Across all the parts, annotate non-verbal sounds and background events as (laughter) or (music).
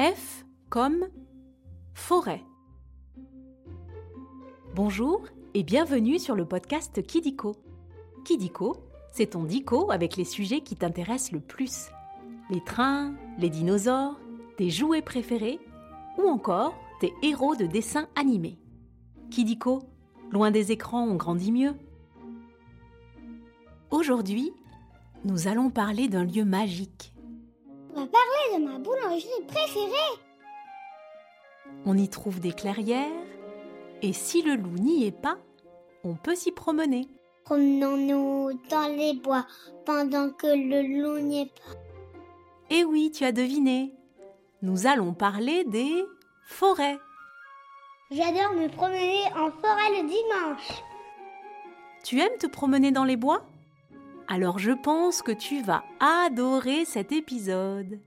F comme forêt. Bonjour et bienvenue sur le podcast Kidiko. Kidiko, c'est ton dico avec les sujets qui t'intéressent le plus. Les trains, les dinosaures, tes jouets préférés ou encore tes héros de dessins animés. Kidiko, loin des écrans, on grandit mieux. Aujourd'hui, nous allons parler d'un lieu magique. On va parler de ma boulangerie préférée. On y trouve des clairières et si le loup n'y est pas, on peut s'y promener. Promenons-nous dans les bois pendant que le loup n'y est pas. Eh oui, tu as deviné. Nous allons parler des forêts. J'adore me promener en forêt le dimanche. Tu aimes te promener dans les bois? Alors je pense que tu vas adorer cet épisode.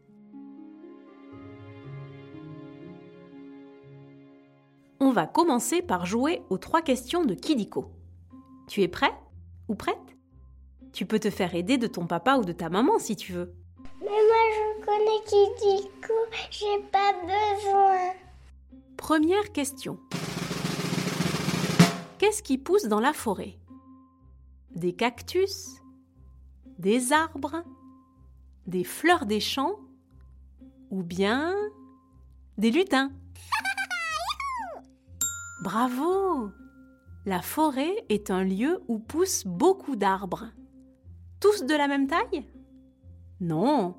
On va commencer par jouer aux trois questions de Kidiko. Tu es prêt ou prête? Tu peux te faire aider de ton papa ou de ta maman si tu veux. Mais moi je connais Kidiko, j'ai pas besoin. Première question. Qu'est-ce qui pousse dans la forêt? Des cactus? Des arbres? Des fleurs des champs? Ou bien des lutins? Bravo La forêt est un lieu où poussent beaucoup d'arbres. Tous de la même taille? Non,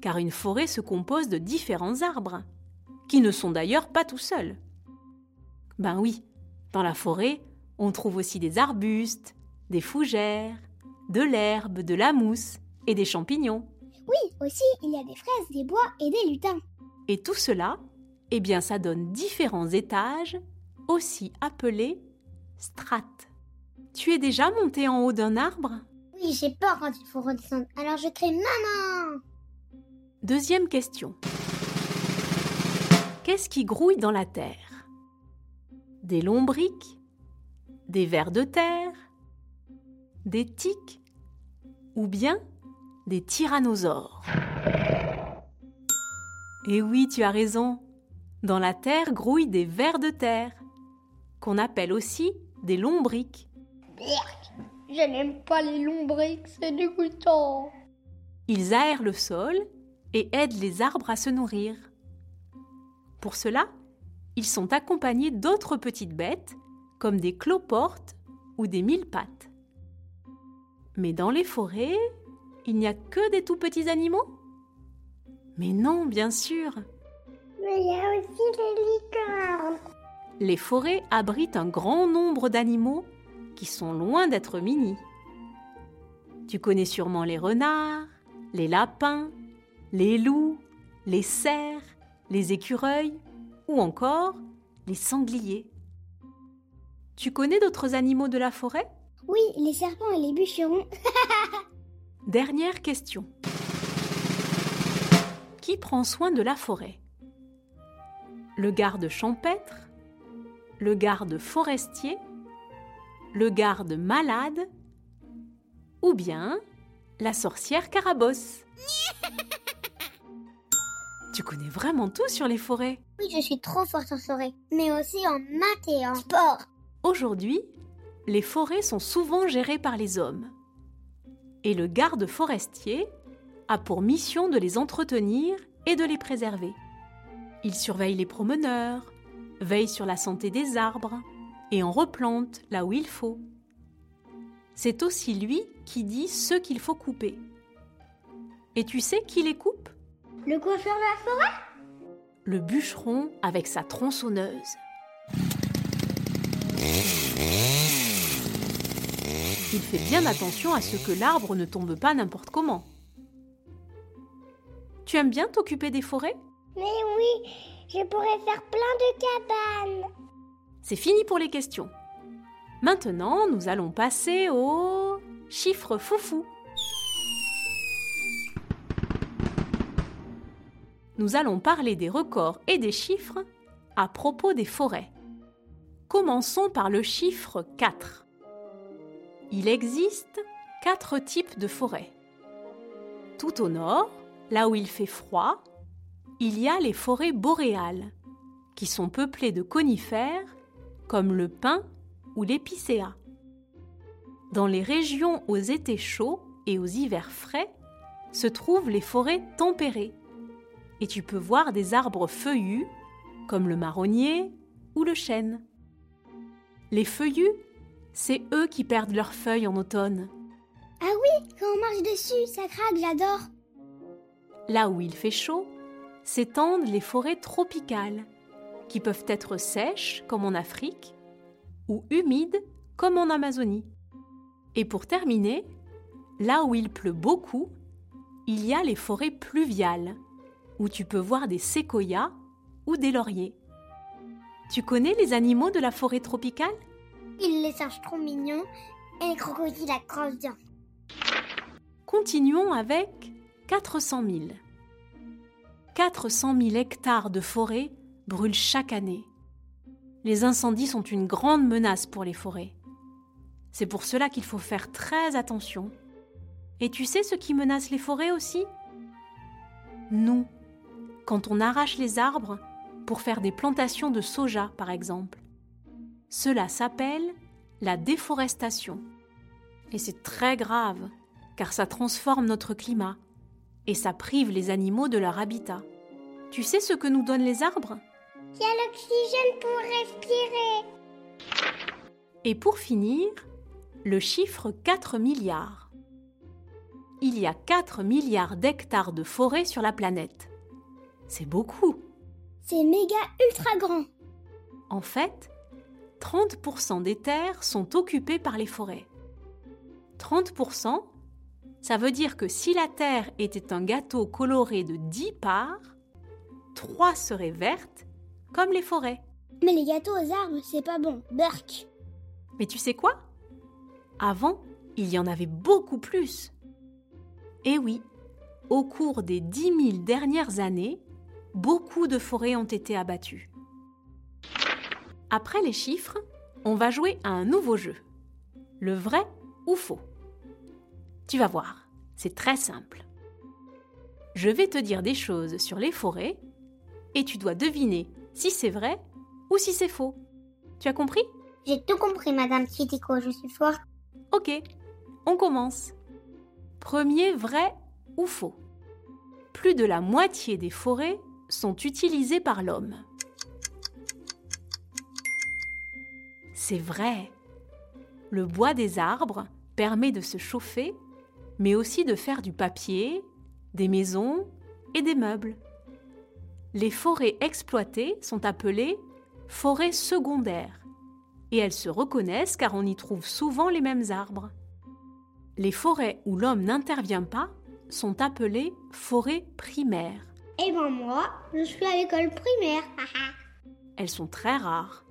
car une forêt se compose de différents arbres, qui ne sont d'ailleurs pas tout seuls. Ben oui, dans la forêt, on trouve aussi des arbustes, des fougères, de l'herbe, de la mousse et des champignons. Oui, aussi il y a des fraises, des bois et des lutins. Et tout cela, eh bien ça donne différents étages aussi appelé strate. Tu es déjà monté en haut d'un arbre? Oui, j'ai peur quand il faut redescendre, alors je crie maman. Deuxième question. Qu'est-ce qui grouille dans la terre? Des lombriques? Des vers de terre? Des tiques? Ou bien des tyrannosaures? Eh oui, tu as raison. Dans la terre grouillent des vers de terre qu'on appelle aussi des lombriques. Je n'aime pas les lombriques, c'est dégoûtant. Ils aèrent le sol et aident les arbres à se nourrir. Pour cela, ils sont accompagnés d'autres petites bêtes, comme des cloportes ou des mille-pattes. Mais dans les forêts, il n'y a que des tout petits animaux? Mais non, bien sûr. Mais il y a aussi les licornes. Les forêts abritent un grand nombre d'animaux qui sont loin d'être mini. Tu connais sûrement les renards, les lapins, les loups, les cerfs, les écureuils ou encore les sangliers. Tu connais d'autres animaux de la forêt? Oui, les serpents et les bûcherons. (laughs) Dernière question. Qui prend soin de la forêt? Le garde champêtre le garde forestier, le garde malade ou bien la sorcière carabosse. (laughs) tu connais vraiment tout sur les forêts Oui, je suis trop forte en forêt, mais aussi en maths et en sport. Aujourd'hui, les forêts sont souvent gérées par les hommes. Et le garde forestier a pour mission de les entretenir et de les préserver. Il surveille les promeneurs, veille sur la santé des arbres et en replante là où il faut. C'est aussi lui qui dit ce qu'il faut couper. Et tu sais qui les coupe? Le coiffeur de la forêt? Le bûcheron avec sa tronçonneuse. Il fait bien attention à ce que l'arbre ne tombe pas n'importe comment. Tu aimes bien t'occuper des forêts? Mais oui, je pourrais faire plein de cabanes. C'est fini pour les questions. Maintenant, nous allons passer au chiffre foufou. Nous allons parler des records et des chiffres à propos des forêts. Commençons par le chiffre 4. Il existe quatre types de forêts. Tout au nord, là où il fait froid, il y a les forêts boréales, qui sont peuplées de conifères comme le pin ou l'épicéa. Dans les régions aux étés chauds et aux hivers frais se trouvent les forêts tempérées, et tu peux voir des arbres feuillus comme le marronnier ou le chêne. Les feuillus, c'est eux qui perdent leurs feuilles en automne. Ah oui, quand on marche dessus, ça craque, j'adore. Là où il fait chaud, s'étendent les forêts tropicales, qui peuvent être sèches comme en Afrique ou humides comme en Amazonie. Et pour terminer, là où il pleut beaucoup, il y a les forêts pluviales, où tu peux voir des séquoias ou des lauriers. Tu connais les animaux de la forêt tropicale? Il les singes trop mignons et les crocodiles à crosse bien. Continuons avec 400 000. 400 000 hectares de forêt brûlent chaque année. Les incendies sont une grande menace pour les forêts. C'est pour cela qu'il faut faire très attention. Et tu sais ce qui menace les forêts aussi? Nous, quand on arrache les arbres pour faire des plantations de soja, par exemple. Cela s'appelle la déforestation. Et c'est très grave, car ça transforme notre climat et ça prive les animaux de leur habitat. Tu sais ce que nous donnent les arbres? Il y a l'oxygène pour respirer. Et pour finir, le chiffre 4 milliards. Il y a 4 milliards d'hectares de forêt sur la planète. C'est beaucoup. C'est méga ultra grand. En fait, 30% des terres sont occupées par les forêts. 30%, ça veut dire que si la terre était un gâteau coloré de 10 parts, 3 seraient vertes, comme les forêts. Mais les gâteaux aux arbres, c'est pas bon. Burk. Mais tu sais quoi? Avant, il y en avait beaucoup plus. Et oui, au cours des 10 000 dernières années, beaucoup de forêts ont été abattues. Après les chiffres, on va jouer à un nouveau jeu. Le vrai ou faux? Tu vas voir, c'est très simple. Je vais te dire des choses sur les forêts et tu dois deviner si c'est vrai ou si c'est faux. Tu as compris? J'ai tout compris, Madame Kitiko, je suis forte. Ok, on commence. Premier vrai ou faux? Plus de la moitié des forêts sont utilisées par l'homme. C'est vrai. Le bois des arbres permet de se chauffer, mais aussi de faire du papier, des maisons et des meubles. Les forêts exploitées sont appelées forêts secondaires et elles se reconnaissent car on y trouve souvent les mêmes arbres. Les forêts où l'homme n'intervient pas sont appelées forêts primaires. Et ben moi, je suis à l'école primaire. Elles sont très rares.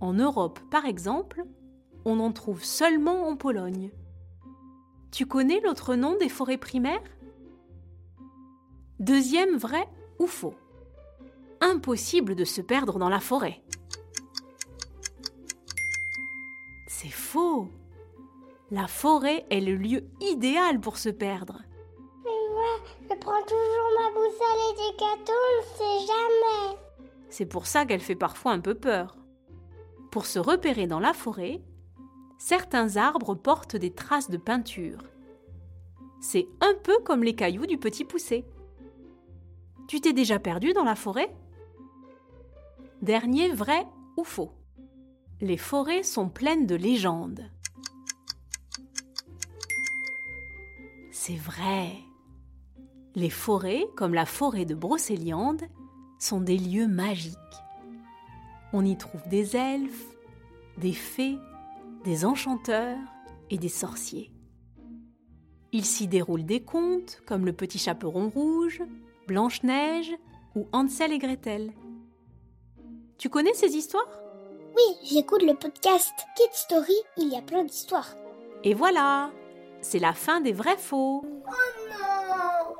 En Europe, par exemple, on en trouve seulement en Pologne. Tu connais l'autre nom des forêts primaires? Deuxième vrai ou faux? Impossible de se perdre dans la forêt. C'est faux. La forêt est le lieu idéal pour se perdre. Mais moi, je prends toujours ma boussole et des gâteaux, on ne sait jamais. C'est pour ça qu'elle fait parfois un peu peur. Pour se repérer dans la forêt, certains arbres portent des traces de peinture. C'est un peu comme les cailloux du petit poussé. Tu t'es déjà perdu dans la forêt? Dernier vrai ou faux? Les forêts sont pleines de légendes. C'est vrai. Les forêts, comme la forêt de Brocéliande, sont des lieux magiques. On y trouve des elfes, des fées, des enchanteurs et des sorciers. Il s'y déroule des contes comme le petit chaperon rouge, Blanche-Neige ou Hansel et Gretel. Tu connais ces histoires? Oui, j'écoute le podcast Kid Story, il y a plein d'histoires. Et voilà, c'est la fin des vrais faux. Oh non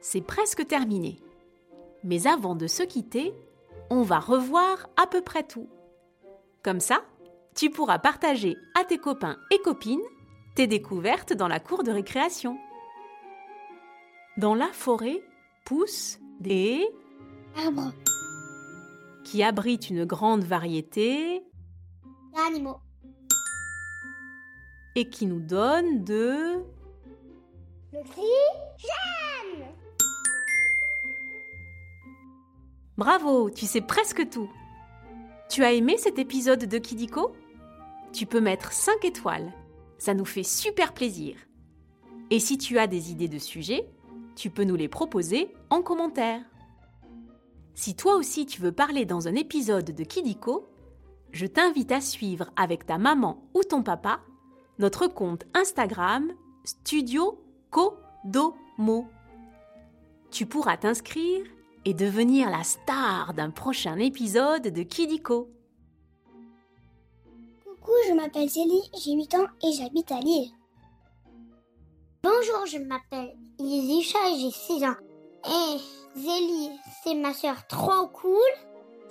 C'est presque terminé. Mais avant de se quitter, on va revoir à peu près tout. Comme ça, tu pourras partager à tes copains et copines tes découvertes dans la cour de récréation. Dans la forêt poussent des Arbres. qui abritent une grande variété Animaux. et qui nous donnent de L'oxygène. Bravo, tu sais presque tout. Tu as aimé cet épisode de Kidiko? Tu peux mettre 5 étoiles. Ça nous fait super plaisir. Et si tu as des idées de sujets, tu peux nous les proposer en commentaire. Si toi aussi tu veux parler dans un épisode de Kidiko, je t'invite à suivre avec ta maman ou ton papa notre compte Instagram Studio Kodomo. Tu pourras t'inscrire et devenir la star d'un prochain épisode de Kidiko. Coucou, je m'appelle Zélie, j'ai 8 ans et j'habite à Lille. Bonjour, je m'appelle Izisha et j'ai 6 ans. Et Zélie, c'est ma sœur trop cool.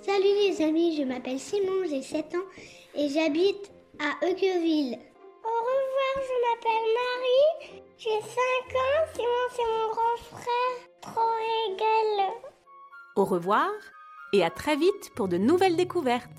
Salut les amis, je m'appelle Simon, j'ai 7 ans et j'habite à Euqueville. Au revoir, je m'appelle Marie, j'ai 5 ans, Simon c'est mon grand frère. Trop rigolo. Au revoir et à très vite pour de nouvelles découvertes.